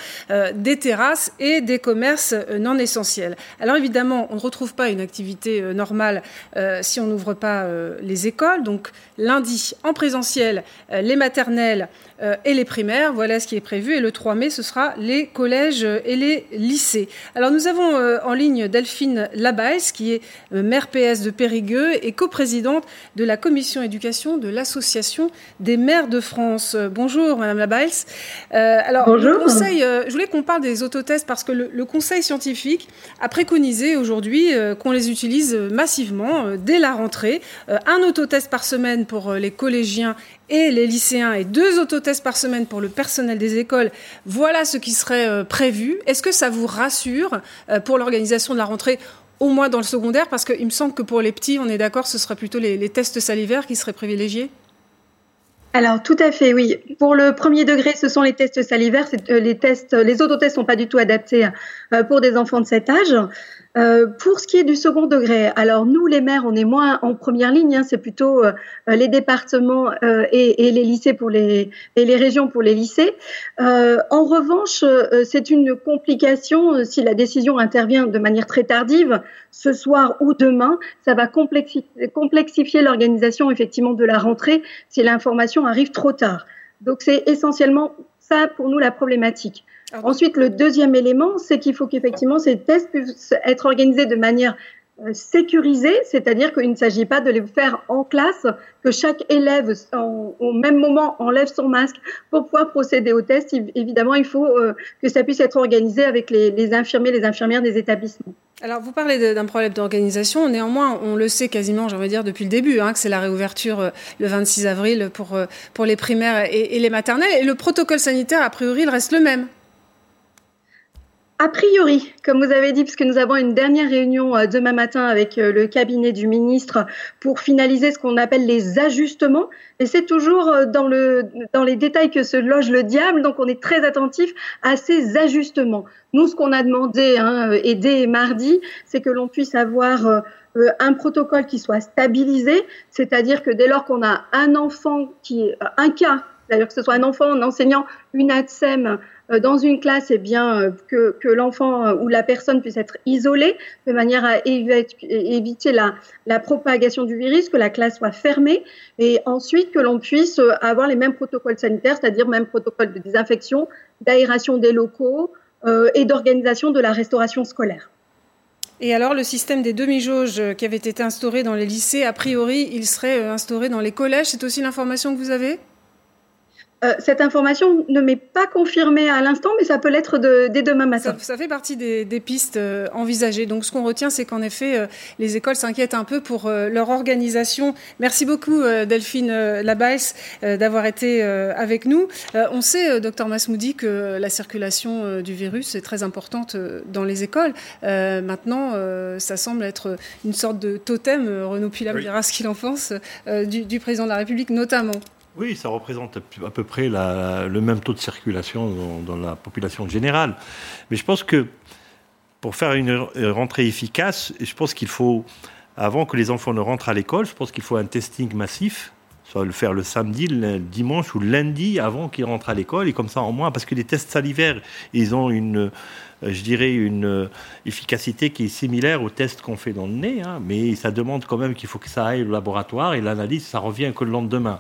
S1: des terrasses et des commerces non essentiels. Alors, évidemment, on ne retrouve pas une activité normale si on n'ouvre pas les écoles. Donc, lundi, en présentiel, les maternelles et les primaires. Voilà ce qui est prévu. Et le 3 mai, ce sera les collèges et les lycées. Alors, nous avons euh, en ligne Delphine Labaisse, qui est euh, maire PS de Périgueux et coprésidente de la commission éducation de l'Association des maires de France. Euh, bonjour, Madame Labaisse. alors, Bonjour. conseil, je voulais qu'on parle des autotests parce que le, Conseil scientifique a préconisé aujourd'hui qu'on les utilise massivement dès la rentrée. un autotest par semaine pour les collégiens et les lycéens et deux autotests par semaine pour le personnel des écoles, voilà ce qui serait euh, prévu. Est-ce que ça vous rassure euh, pour l'organisation de la rentrée au moins dans le secondaire, parce qu'il me semble que pour les petits, on est d'accord, ce sera plutôt les, tests salivaires qui seraient privilégiés
S8: alors tout à fait, oui. Pour le premier degré, ce sont les tests salivaires. Euh, les tests, les autotests sont pas du tout adaptés pour des enfants de cet âge. Euh, pour ce qui est du second degré, alors nous les maires, on est moins en première ligne, hein, c'est plutôt euh, les départements euh, et, et, les lycées pour les et les régions pour les lycées. en revanche, c'est une complication si la décision intervient de manière très tardive, ce soir ou demain, ça va complexifier l'organisation effectivement de la rentrée si l'information arrive trop tard. Donc c'est essentiellement ça pour nous la problématique. Ensuite, le deuxième élément, c'est qu'il faut qu'effectivement ces tests puissent être organisés de manière euh, sécurisée, c'est-à-dire qu'il ne s'agit pas de les faire en classe, que chaque élève au même moment enlève son masque pour pouvoir procéder au test. Évidemment, il faut euh, que ça puisse être organisé avec les, les infirmiers, les infirmières des établissements.
S1: Alors, vous parlez d'un problème d'organisation. Néanmoins, on le sait quasiment, j'aimerais dire, depuis le début, hein, que c'est la réouverture euh, le 26 avril pour, pour les primaires et, et les maternelles. Et le protocole sanitaire, a priori, il reste le même.
S8: A priori, comme vous avez dit, puisque nous avons une dernière réunion euh, demain matin avec euh, le cabinet du ministre pour finaliser ce qu'on appelle les ajustements. Et c'est toujours euh, dans, le, dans les détails que se loge le diable, donc on est très attentif à ces ajustements. Nous, ce qu'on a demandé, hein, et dès mardi, c'est que l'on puisse avoir un protocole qui soit stabilisé, c'est-à-dire que dès lors qu'on a un enfant qui un cas, d'ailleurs que ce soit un enfant, un enseignant, une ATSEM, euh, dans une classe, eh bien, euh, que, l'enfant euh, ou la personne puisse être isolée de manière à éviter la, la propagation du virus, que la classe soit fermée, et ensuite que l'on puisse avoir les mêmes protocoles sanitaires, c'est-à-dire même protocole de désinfection, d'aération des locaux et d'organisation de la restauration scolaire.
S1: Et alors, le système des demi-jauges qui avait été instauré dans les lycées, a priori, il serait instauré dans les collèges. C'est aussi l'information que vous avez?
S8: Euh, cette information ne m'est pas confirmée à l'instant, mais ça peut l'être dès demain matin.
S1: Ça, fait partie des, pistes euh, envisagées. Donc, ce qu'on retient, c'est qu'en effet, euh, les écoles s'inquiètent un peu pour leur organisation. Merci beaucoup, Delphine Labaisse, d'avoir été avec nous. on sait, docteur Masmoudi, que la circulation du virus est très importante dans les écoles. maintenant, ça semble être une sorte de totem, Renaud Pilam dira ce qu'il en pense, du, du président de la République notamment.
S3: Oui, ça représente à peu près le même taux de circulation dans, la population générale. Mais je pense que pour faire une rentrée efficace, je pense qu'il faut, avant que les enfants ne rentrent à l'école, je pense qu'il faut un testing massif, soit le faire le samedi, le dimanche ou le lundi avant qu'ils rentrent à l'école, et comme ça en moins, parce que les tests salivaires, ils ont une, je dirais, une efficacité qui est similaire aux tests qu'on fait dans le nez, hein, mais ça demande quand même qu'il faut que ça aille au laboratoire, et l'analyse, ça revient que le lendemain.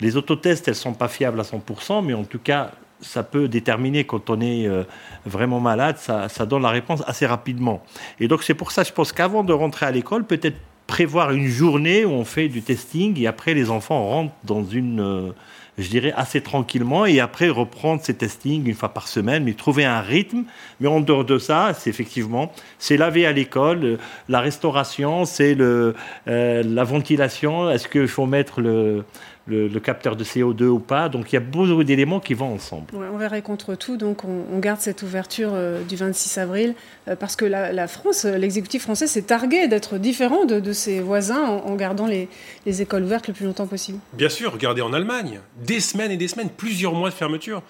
S3: Les autotests, elles ne sont pas fiables à 100%, mais en tout cas, ça peut déterminer quand on est euh, vraiment malade, ça, donne la réponse assez rapidement. Et donc c'est pour ça, je pense qu'avant de rentrer à l'école, peut-être prévoir une journée où on fait du testing et après les enfants rentrent dans une, euh, je dirais, assez tranquillement et après reprendre ces testings une fois par semaine, mais trouver un rythme. Mais en dehors de ça, c'est effectivement, c'est laver à l'école, euh, la restauration, c'est la ventilation. Est-ce qu'il faut mettre le, le, capteur de CO2 ou pas. Donc il y a beaucoup d'éléments qui vont ensemble.
S1: on verrait contre tout, donc on, garde cette ouverture euh, du 26 avril, euh, parce que la, France, euh, l'exécutif français s'est targué d'être différent de, ses voisins en, gardant les, écoles ouvertes le plus longtemps possible.
S5: Bien sûr, regardez en Allemagne, des semaines et des semaines, plusieurs mois de fermeture.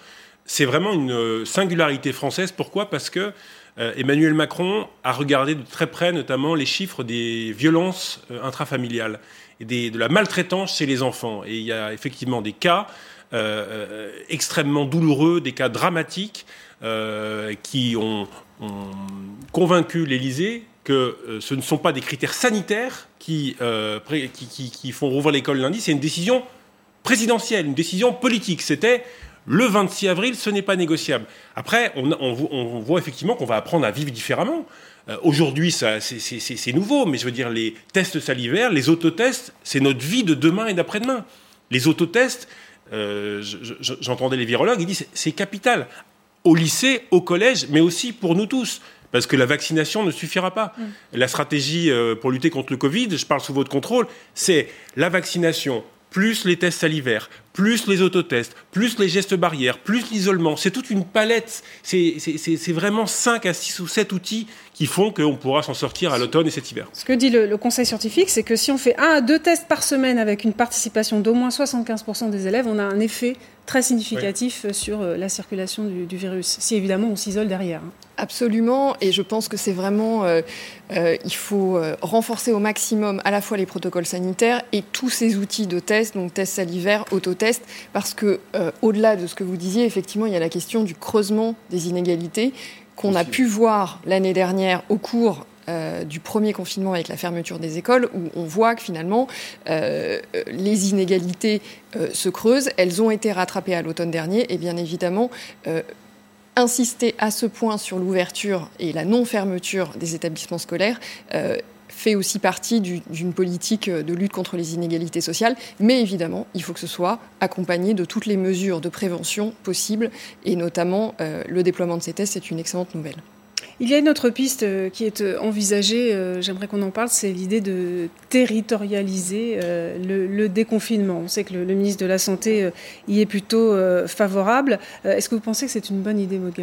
S5: C'est vraiment une singularité française. Pourquoi? Parce que Emmanuel Macron a regardé de très près notamment les chiffres des violences intrafamiliales de la maltraitance chez les enfants. Et il y a effectivement des cas euh, euh, extrêmement douloureux, des cas dramatiques euh, qui ont, convaincu l'Élysée que ce ne sont pas des critères sanitaires qui, qui, font rouvrir l'école lundi, c'est une décision présidentielle, une décision politique. C'était le 26 avril, ce n'est pas négociable. Après, on, on voit effectivement qu'on va apprendre à vivre différemment. Euh, aujourd'hui, c'est nouveau, mais je veux dire, les tests salivaires, les autotests, c'est notre vie de demain et d'après-demain. Les autotests, euh, j'entendais les virologues, ils disent c'est capital. Au lycée, au collège, mais aussi pour nous tous. Parce que la vaccination ne suffira pas. Mm. La stratégie euh, pour lutter contre le Covid, je parle sous votre contrôle, c'est la vaccination, plus les tests salivaires, plus les autotests, plus les gestes barrières, plus l'isolement. C'est toute une palette. C'est vraiment 5 à 6 ou 7 outils qui font qu'on pourra s'en sortir à l'automne et cet hiver.
S1: Ce que dit le, conseil scientifique, c'est que si on fait un à deux tests par semaine avec une participation d'au moins 75% des élèves, on a un effet très significatif sur euh, la circulation du, virus, si évidemment on s'isole derrière. Hein.
S6: Absolument, et je pense que c'est vraiment, euh, euh, il faut renforcer au maximum à la fois les protocoles sanitaires et tous ces outils de test, donc tests salivaires, autotests, parce que au-delà de ce que vous disiez, effectivement, il y a la question du creusement des inégalités qu'on a pu voir l'année dernière au cours euh, du premier confinement avec la fermeture des écoles, où on voit que finalement euh, les inégalités euh, se creusent. Elles ont été rattrapées à l'automne dernier et bien évidemment insister à ce point sur l'ouverture et la non-fermeture des établissements scolaires fait aussi partie d'une politique de lutte contre les inégalités sociales. Mais évidemment, il faut que ce soit accompagné de toutes les mesures de prévention possibles, et notamment le déploiement de ces tests, c'est une excellente nouvelle.
S1: Il y a une autre piste euh, qui est euh, envisagée, euh, j'aimerais qu'on en parle, c'est l'idée de territorialiser le, déconfinement. On sait que le, ministre de la Santé y est plutôt favorable. Est-ce que vous pensez que c'est une bonne idée, Maud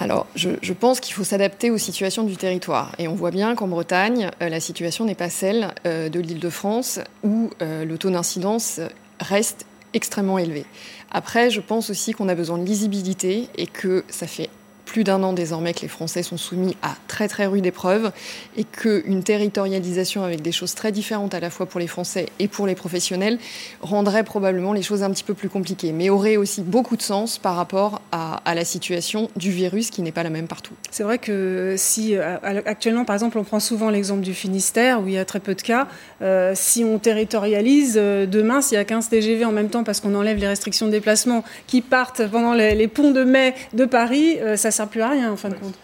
S6: alors, je, pense qu'il faut s'adapter aux situations du territoire. Et on voit bien qu'en Bretagne, la situation n'est pas celle de l'île de France, où le taux d'incidence reste extrêmement élevé. Après, je pense aussi qu'on a besoin de lisibilité et que ça fait plus d'un an désormais que les Français sont soumis à très très rude épreuve et qu'une territorialisation avec des choses très différentes à la fois pour les Français et pour les professionnels rendrait probablement les choses un petit peu plus compliquées, mais aurait aussi beaucoup de sens par rapport à, la situation du virus qui n'est pas la même partout.
S1: C'est vrai que si euh, actuellement, par exemple, on prend souvent l'exemple du Finistère où il y a très peu de cas, euh, si on territorialise euh, demain, s'il y a 15 TGV en même temps parce qu'on enlève les restrictions de déplacement qui partent pendant les, ponts de mai de Paris, ça sert plus à rien en fin de compte.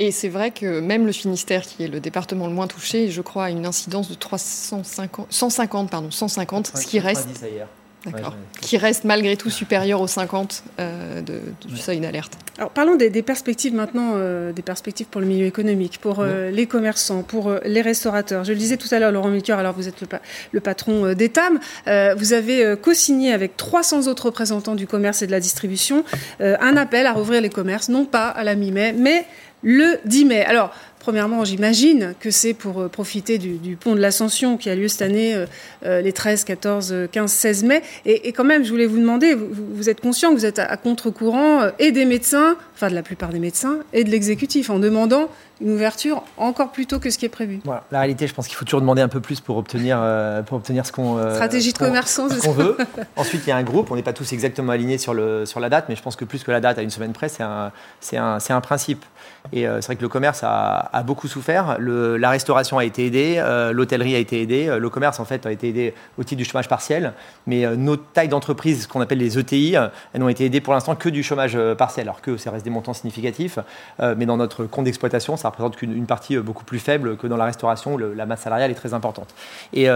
S6: Et c'est vrai que même le Finistère, qui est le département le moins touché, je crois, a une incidence de 350, 150, pardon, 150, ce qui reste. D'accord. qui reste malgré tout supérieur aux 50 euh, de, du seuil d'alerte.
S1: Alors parlons des, perspectives maintenant, euh, des perspectives pour le milieu économique, pour euh, les commerçants, pour les restaurateurs. Je le disais tout à l'heure, Laurent Melchior, alors vous êtes le, le patron d'Etam, vous avez co-signé avec 300 autres représentants du commerce et de la distribution un appel à rouvrir les commerces, non pas à la mi-mai, mais le 10 mai. Alors, Premièrement, j'imagine que c'est pour euh, profiter du, pont de l'Ascension qui a lieu cette année euh, euh, les 13, 14, 15, 16 mai. Et, quand même, je voulais vous demander, vous, êtes conscient que vous êtes à, contre-courant et des médecins, enfin de la plupart des médecins, et de l'exécutif en demandant une ouverture encore plus tôt que ce qui est prévu.
S9: Voilà. La réalité, je pense qu'il faut toujours demander un peu plus pour obtenir, pour obtenir ce qu'on
S1: Stratégie de commerçant,
S9: ce qu'on veut. Ensuite, il y a un groupe, on n'est pas tous exactement alignés sur, le, sur la date, mais je pense que plus que la date à une semaine près, c'est un, un, un principe. Et c'est vrai que le commerce a, beaucoup souffert. La restauration a été aidée, euh, l'hôtellerie a été aidée, euh, le commerce en fait a été aidé au titre du chômage partiel. Mais euh, nos tailles d'entreprise, ce qu'on appelle les ETI, elles n'ont été aidées pour l'instant que du chômage partiel, alors que ça reste des montants significatifs. mais dans notre compte d'exploitation, ça représente qu'une partie beaucoup plus faible que dans la restauration, où la masse salariale est très importante. Et,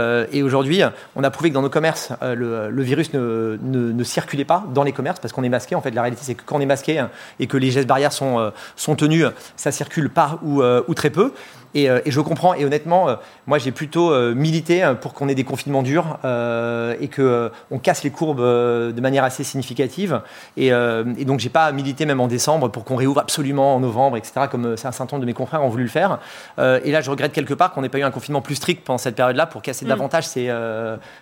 S9: aujourd'hui, on a prouvé que dans nos commerces, le, virus ne, ne, circulait pas dans les commerces parce qu'on est masqué. En fait, la réalité, c'est que quand on est masqué et que les gestes barrières sont tenus, ça circule pas ou, ou très peu. Euh, et, je comprends. Et honnêtement, euh, moi, j'ai plutôt euh, milité pour qu'on ait des confinements durs et qu'on casse les courbes de manière assez significative. Et, et donc, j'ai pas milité même en décembre pour qu'on réouvre absolument en novembre, etc., comme un certain nombre de mes confrères ont voulu le faire. et là, je regrette quelque part qu'on n'ait pas eu un confinement plus strict pendant cette période-là pour casser mm. davantage ces,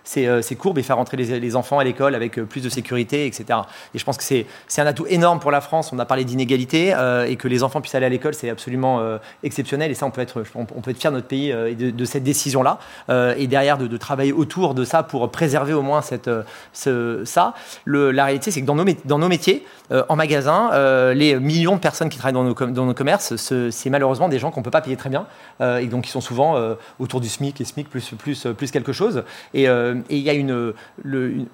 S9: ces, ces, courbes et faire rentrer les, les enfants à l'école avec plus de sécurité, etc. Et je pense que c'est un atout énorme pour la France. On a parlé d'inégalité et que les enfants puissent aller à l'école, c'est absolument exceptionnel. Et ça, on peut être on, peut être fier de notre pays euh, et de, cette décision-là, euh, et derrière de, travailler autour de ça pour préserver au moins cette, euh, ça. la réalité, c'est que dans nos, métiers, en magasin, les millions de personnes qui travaillent dans nos, commerces, c'est malheureusement des gens qu'on ne peut pas payer très bien, et donc qui sont souvent autour du SMIC et SMIC plus, plus, quelque chose. Et il y a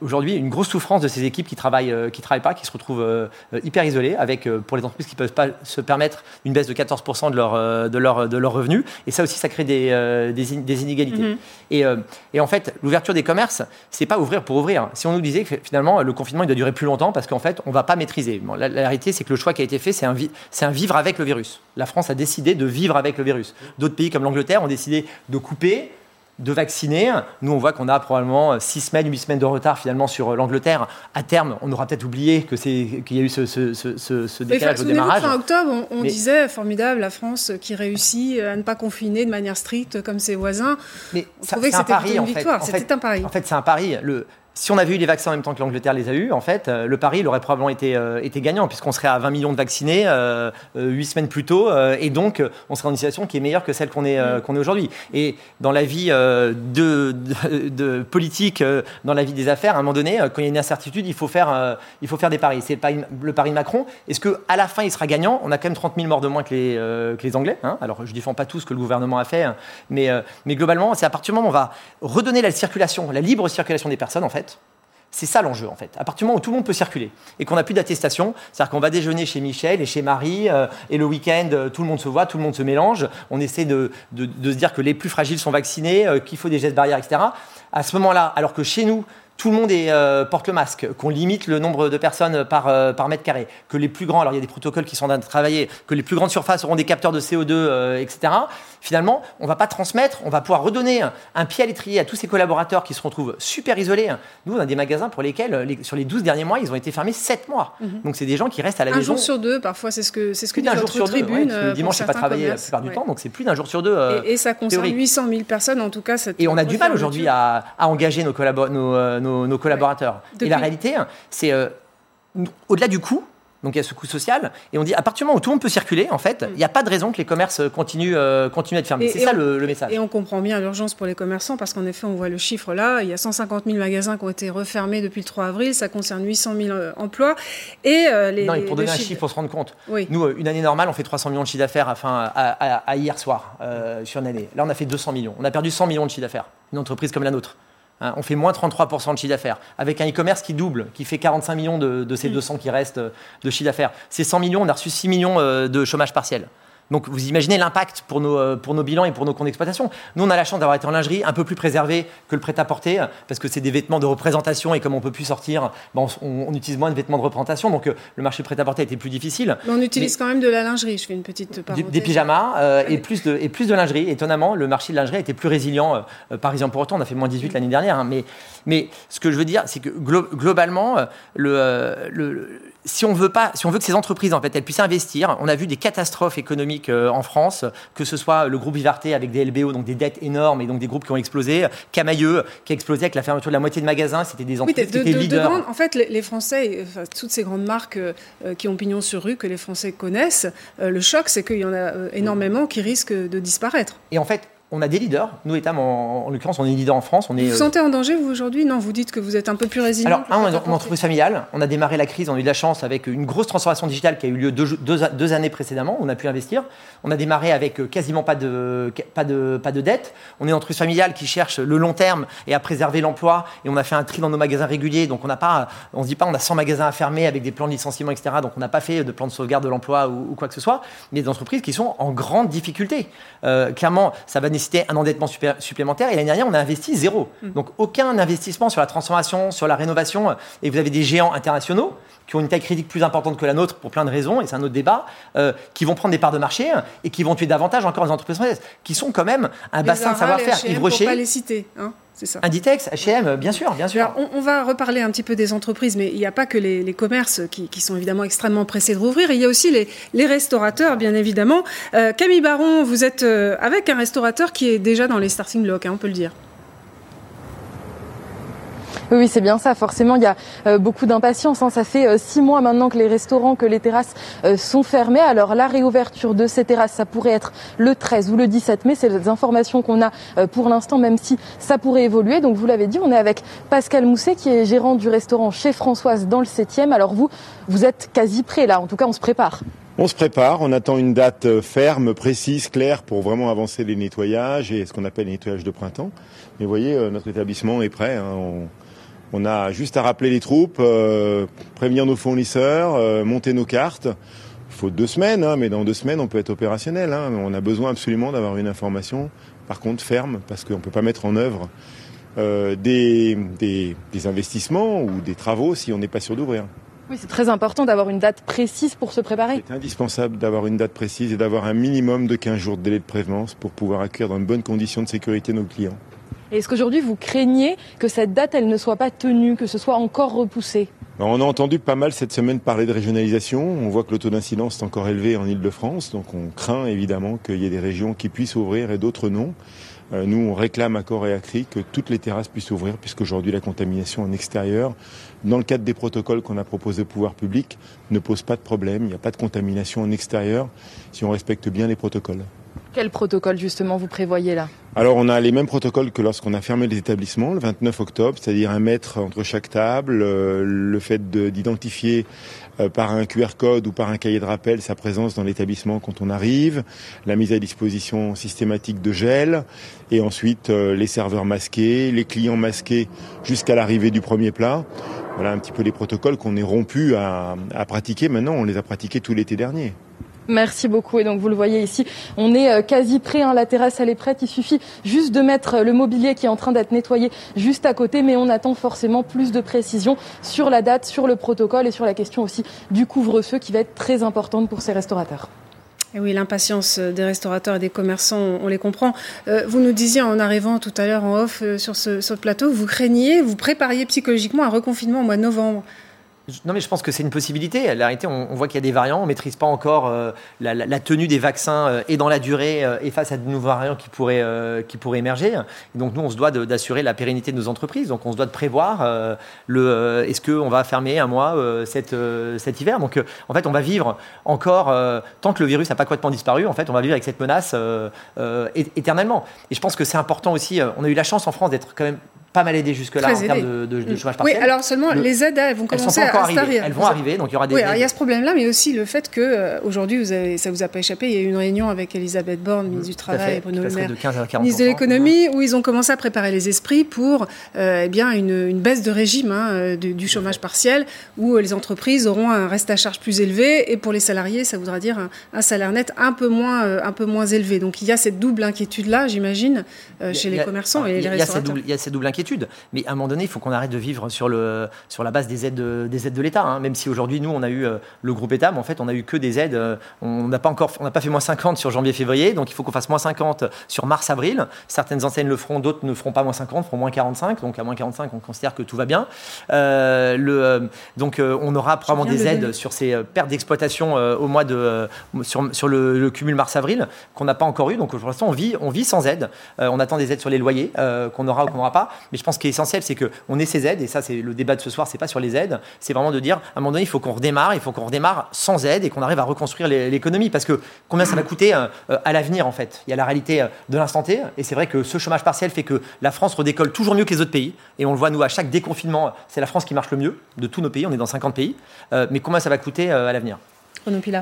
S9: aujourd'hui une grosse souffrance de ces équipes qui travaillent, qui travaillent pas, qui se retrouvent hyper isolées, avec pour les entreprises qui ne peuvent pas se permettre une baisse de 14% de leur, de leur, de leurs revenus. Et ça aussi, ça crée des, euh, des, inégalités. Mhm. et, euh, et, en fait, l'ouverture des commerces, c'est pas ouvrir pour ouvrir. Si on nous disait que finalement, le confinement, il doit durer plus longtemps parce qu'en fait, on va pas maîtriser. la, la, réalité, c'est que le choix qui a été fait, c'est un, un vivre avec le virus. La France a décidé de vivre avec le virus. D'autres pays comme l'Angleterre ont décidé de couper, de vacciner. Nous, on voit qu'on a probablement 6 semaines, 8 semaines de retard finalement sur euh, l'Angleterre. À terme, on aura peut-être oublié qu'il y a eu ce, ce, ce, ce décalage au démarrage.
S1: Fin octobre, on, disait formidable la France qui réussit à ne pas confiner de manière stricte comme ses voisins.
S9: Mais on trouvait que c'était une victoire.
S1: C'était un pari.
S9: En fait, c'est un pari. Le, si on avait eu les vaccins en même temps que l'Angleterre les a eus, en fait, euh, le pari il aurait probablement été, euh, été gagnant, puisqu'on serait à 20 millions de vaccinés euh, 8 semaines plus tôt, et donc on serait dans une situation qui est meilleure que celle qu'on est, qu'on est aujourd'hui. Et dans la vie de, de, politique, dans la vie des affaires, à un moment donné, quand il y a une incertitude, il faut faire, il faut faire des paris. C'est le pari, le pari de Macron. Est-ce qu'à la fin, il sera gagnant? On a quand même 30 000 morts de moins que les, que les Anglais. Hein. Alors, je ne défends pas tout ce que le gouvernement a fait, hein. mais, mais globalement, c'est à partir du moment où on va redonner la circulation, la libre circulation des personnes, en fait, c'est ça l'enjeu en fait. À partir du moment où tout le monde peut circuler et qu'on n'a plus d'attestation, c'est-à-dire qu'on va déjeuner chez Michel et chez Marie euh, et le week-end euh, tout le monde se voit, tout le monde se mélange, on essaie de, se dire que les plus fragiles sont vaccinés, euh, qu'il faut des gestes barrières, etc. À ce moment-là, alors que chez nous, tout le monde porte le masque, qu'on limite le nombre de personnes par, par mètre carré, que les plus grands, alors il y a des protocoles qui sont en train de travailler, que les plus grandes surfaces auront des capteurs de CO2, etc finalement, on ne va pas transmettre, on va pouvoir redonner un, pied à l'étrier à tous ces collaborateurs qui se retrouvent super isolés. Nous, on a des magasins pour lesquels, sur les 12 derniers mois, ils ont été fermés 7 mois. Mhm. Donc, c'est des gens qui restent à la
S1: maison.
S9: Un
S1: jour sur deux, parfois, c'est ce que, c'est ce que dit votre jour tribune.
S9: Deux, le dimanche, je n'ai pas travaillé la plupart du temps, donc c'est plus d'un jour sur deux.
S1: Euh, et, ça concerne 800 000 personnes, en tout cas. Cette
S9: et on a du mal aujourd'hui à, engager nos, euh, nos, collaborateurs. Et la réalité, c'est euh, au-delà du coût, donc il y a ce coût social. Et on dit, à partir du moment où tout le monde peut circuler, en fait, il n'y a pas de raison que les commerces continuent, euh, continuent à être fermés. C'est ça le, message.
S1: Et on comprend bien l'urgence pour les commerçants parce qu'en effet, on voit le chiffre là. Il y a 150 000 magasins qui ont été refermés depuis le 3 avril. Ça concerne 800 000 euh, emplois. Et
S9: euh, les, non, pour donner un chiffre, pour se rendre compte. Nous, une année normale, on fait 300 millions de chiffre d'affaires à, à, hier soir sur une année. Là, on a fait 200 millions. On a perdu 100 millions de chiffre d'affaires. Une entreprise comme la nôtre. Hein, on fait moins 33% de chiffre d'affaires, avec un e-commerce qui double, qui fait 45 millions de, ces 200 mm. qui restent euh, de chiffre d'affaires. Ces 100 millions, on a reçu 6 millions euh, de chômage partiel. Donc vous imaginez l'impact pour nos, euh, pour nos bilans et pour nos comptes d'exploitation. Nous, on a la chance d'avoir été en lingerie un peu plus préservé que le prêt-à-porter, parce que c'est des vêtements de représentation et comme on peut plus sortir, ben, on, utilise moins de vêtements de représentation. Donc euh, le marché prêt-à-porter était plus difficile.
S1: Mais on utilise quand même de la lingerie, je fais une petite parenthèse.
S9: Des, pyjamas euh, et, plus de, et plus de lingerie. Étonnamment, le marché de lingerie a été plus résilient. par exemple, pour autant, on a fait moins 18 l'année dernière. Hein. mais, mais ce que je veux dire, c'est que globalement, le, le si on veut pas, si on veut que ces entreprises en fait elles puissent investir, on a vu des catastrophes économiques euh, en France, que ce soit le groupe Vivarté avec des LBO, donc des dettes énormes et donc des groupes qui ont explosé, Camailleux qui a explosé avec la fermeture de la moitié de magasins, c'était des entreprises qui étaient leaders.
S1: en fait, les, Français, enfin, toutes ces grandes marques euh, qui ont pignon sur rue que les Français connaissent, euh, le choc c'est qu'il y en a énormément qui risquent de disparaître.
S9: Et en fait, on a des leaders. Nous, Etam, en, en l'occurrence, on est leader en France. On est,
S1: vous vous sentez en danger, vous, aujourd'hui? Non, vous dites que vous êtes un peu plus résilient
S9: Alors, un, on est une entreprise familiale. On a démarré la crise, on a eu de la chance avec une grosse transformation digitale qui a eu lieu deux, années précédemment. On a pu investir. On a démarré avec euh, quasiment pas de, pas, de, pas de dette. On est une entreprise familiale qui cherche le long terme et à préserver l'emploi. Et on a fait un tri dans nos magasins réguliers. Donc, on n'a pas, on se dit pas, on a 100 magasins à fermer avec des plans de licenciement, etc. Donc, on n'a pas fait de plan de sauvegarde de l'emploi ou, quoi que ce soit. Mais des entreprises qui sont en grande difficulté. Euh, clairement, ça va nécessiter un endettement supplémentaires. Et l'année dernière, on a investi zéro. Mm. Donc aucun investissement sur la transformation, sur la rénovation. Et vous avez des géants internationaux qui ont une taille critique plus importante que la nôtre pour plein de raisons, et c'est un autre débat, euh, qui vont prendre des parts de marché et qui vont tuer davantage encore les entreprises françaises, qui sont quand même un bassin de savoir-faire.
S1: Yves Rocher. pas les citer. Hein
S9: ça. Inditex, H&M, bien sûr, bien sûr.
S1: on, va reparler un petit peu des entreprises, mais il n'y a pas que les, commerces qui, sont évidemment extrêmement pressés de rouvrir. Il y a aussi les, restaurateurs, bien évidemment. Euh, Camille Baron, vous êtes euh, avec un restaurateur qui est déjà dans les starting blocks, hein, on peut le dire.
S10: Oui, c'est bien ça. Forcément, il y a euh, beaucoup d'impatience. Hein. Ça fait euh, six mois maintenant que les restaurants, que les terrasses euh, sont fermées. Alors la réouverture de ces terrasses, ça pourrait être le 13 ou le 17 mai. C'est les informations qu'on a pour l'instant, même si ça pourrait évoluer. Donc vous l'avez dit, on est avec Pascal Mousset, qui est gérant du restaurant chez Françoise dans le 7e. Alors vous, vous êtes quasi prêt là. En tout cas, on se prépare.
S11: On se prépare, on attend une date ferme, précise, claire pour vraiment avancer les nettoyages et ce qu'on appelle les nettoyages de printemps. Mais vous voyez, notre établissement est prêt. Hein. A juste à rappeler les troupes, euh, prévenir nos fournisseurs, euh, monter nos cartes. Il faut deux semaines, hein, mais dans deux semaines, on peut être opérationnel. Hein. On a besoin absolument d'avoir une information, par contre ferme, parce qu'on ne peut pas mettre en œuvre euh, des, des, investissements ou des travaux si on n'est pas sûr d'ouvrir.
S10: Oui, c'est très important d'avoir une date précise pour se préparer.
S11: C'est indispensable d'avoir une date précise et d'avoir un minimum de 15 jours de délai de prévenance pour pouvoir accueillir dans de bonnes conditions de sécurité nos clients.
S10: Est-ce qu'aujourd'hui vous craignez que cette date elle ne soit pas tenue, que ce soit encore repoussé
S11: on a entendu pas mal cette semaine parler de régionalisation. On voit que le taux d'incidence est encore élevé en Ile-de-France, donc on craint évidemment qu'il y ait des régions qui puissent ouvrir et d'autres non. Euh, nous, on réclame à corps et à cri que toutes les terrasses puissent ouvrir, puisqu'aujourd'hui la contamination en extérieur, dans le cadre des protocoles qu'on a proposés au pouvoir public, ne pose pas de problème. Il n'y a pas de contamination en extérieur si on respecte bien les protocoles.
S10: Quel protocole justement vous prévoyez là?
S11: Alors on a les mêmes protocoles que lorsqu'on a fermé les établissements le 29 octobre, c'est-à-dire un mètre entre chaque table, euh, le fait d'identifier euh, par un QR code ou par un cahier de rappel sa présence dans l'établissement quand on arrive, la mise à disposition systématique de gel, et ensuite euh, les serveurs masqués, les clients masqués jusqu'à l'arrivée du premier plat. Voilà un petit peu les protocoles qu'on est rompu à, à pratiquer maintenant. On les a pratiqués tout l'été dernier.
S10: Merci beaucoup. Et donc vous le voyez ici, on est euh, quasi prêt. Hein. La terrasse elle est prête. Il suffit juste de mettre euh, le mobilier qui est en train d'être nettoyé juste à côté. Mais on attend forcément plus de précision sur la date, sur le protocole et sur la question aussi du couvre-feu qui va être très importante pour ces restaurateurs.
S1: Et oui, l'impatience des restaurateurs et des commerçants, on les comprend. Euh, vous nous disiez en arrivant tout à l'heure en off sur, ce, plateau, vous craigniez, vous prépariez psychologiquement un reconfinement au mois de novembre.
S9: Non, mais je pense que c'est une possibilité. La réalité, on, voit qu'il y a des variants. On ne maîtrise pas encore euh, la, tenue des vaccins euh, et dans la durée euh, et face à de nouveaux variants qui pourraient, qui pourraient émerger. Et donc, nous, on se doit d'assurer la pérennité de nos entreprises. Donc, on se doit de prévoir le, est-ce qu'on va fermer un mois cet, cet hiver? Donc, en fait, on va vivre encore, tant que le virus n'a pas complètement disparu, en fait, on va vivre avec cette menace éternellement. Et je pense que c'est important aussi. On a eu la chance en France d'être quand même pas mal aidé jusque-là en termes de, de,
S1: mm.
S9: chômage partiel.
S1: Oui, alors seulement les aides, elles vont commencer
S9: elles sont pas
S1: à
S9: arriver. Elles vont arriver, donc il y aura des.
S1: Oui, il y a ce problème-là, mais aussi le fait que euh, aujourd'hui, vous avez, ça vous a pas échappé, il y a eu une réunion avec Elisabeth Borne, ministre du Travail, et Bruno Le Maire, ministre de l'économie, où ils ont commencé à préparer les esprits pour euh, eh bien une, une, baisse de régime hein, euh, du, du, chômage partiel, où les entreprises auront un reste à charge plus élevé, et pour les salariés, ça voudra dire un, un salaire net un peu moins, un peu moins élevé. Donc il y a cette double inquiétude-là, j'imagine, chez les commerçants et les restaurateurs.
S9: Il y a cette double inquiétude, mais à un moment donné, il faut qu'on arrête de vivre sur, le, sur la base des aides de, des aides de l'État. Hein. Même si aujourd'hui, nous, on a eu euh, le groupe État, mais en fait, on a eu que des aides. Euh, on n'a pas encore, on n'a pas fait moins 50 sur janvier-février, donc il faut qu'on fasse moins 50 sur mars-avril. Certaines enseignes le feront, d'autres ne feront pas moins 50, feront moins 45. Donc à moins 45, on considère que tout va bien. Euh, le, donc on aura probablement des aides sur ces pertes d'exploitation au mois de sur, sur le, le cumul mars-avril qu'on n'a pas encore eu. Donc pour l'instant, on vit, on vit sans aide. on attend des aides sur les loyers qu'on aura ou qu'on n'aura pas. Mais je pense qu'il est essentiel, c'est qu'on ait ces aides, et ça, c'est le débat de ce soir, c'est pas sur les aides, c'est vraiment de dire, à un moment donné, il faut qu'on redémarre, il faut qu'on redémarre sans aide et qu'on arrive à reconstruire l'économie. Parce que combien ça va coûter euh, à l'avenir, en fait? Il y a la réalité euh, de l'instant T, et c'est vrai que ce chômage partiel fait que la France redécolle toujours mieux que les autres pays, et on le voit, nous, à chaque déconfinement, c'est la France qui marche le mieux de tous nos pays, on est dans 50 pays, euh, mais combien ça va coûter à l'avenir?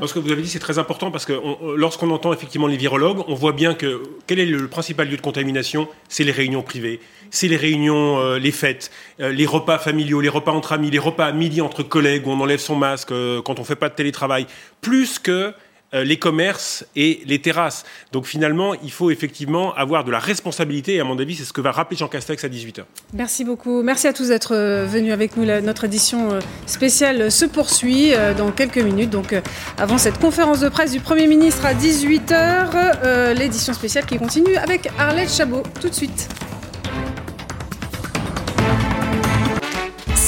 S5: Ce que vous avez dit, c'est très important parce que lorsqu'on entend effectivement les virologues, on voit bien que quel est le principal lieu de contamination C'est les réunions privées, c'est les réunions, euh, les fêtes, euh, les repas familiaux, les repas entre amis, les repas à midi entre collègues où on enlève son masque euh, quand on fait pas de télétravail, plus que les commerces et les terrasses. Donc finalement, il faut effectivement avoir de la responsabilité, et à mon avis, c'est ce que va rappeler Jean Castex à 18h.
S1: Merci beaucoup. Merci à tous d'être euh, venus avec nous. notre édition euh, spéciale se poursuit dans quelques minutes. Donc avant cette conférence de presse du Premier ministre à 18h, l'édition spéciale qui continue avec Arlette Chabot. Tout de suite.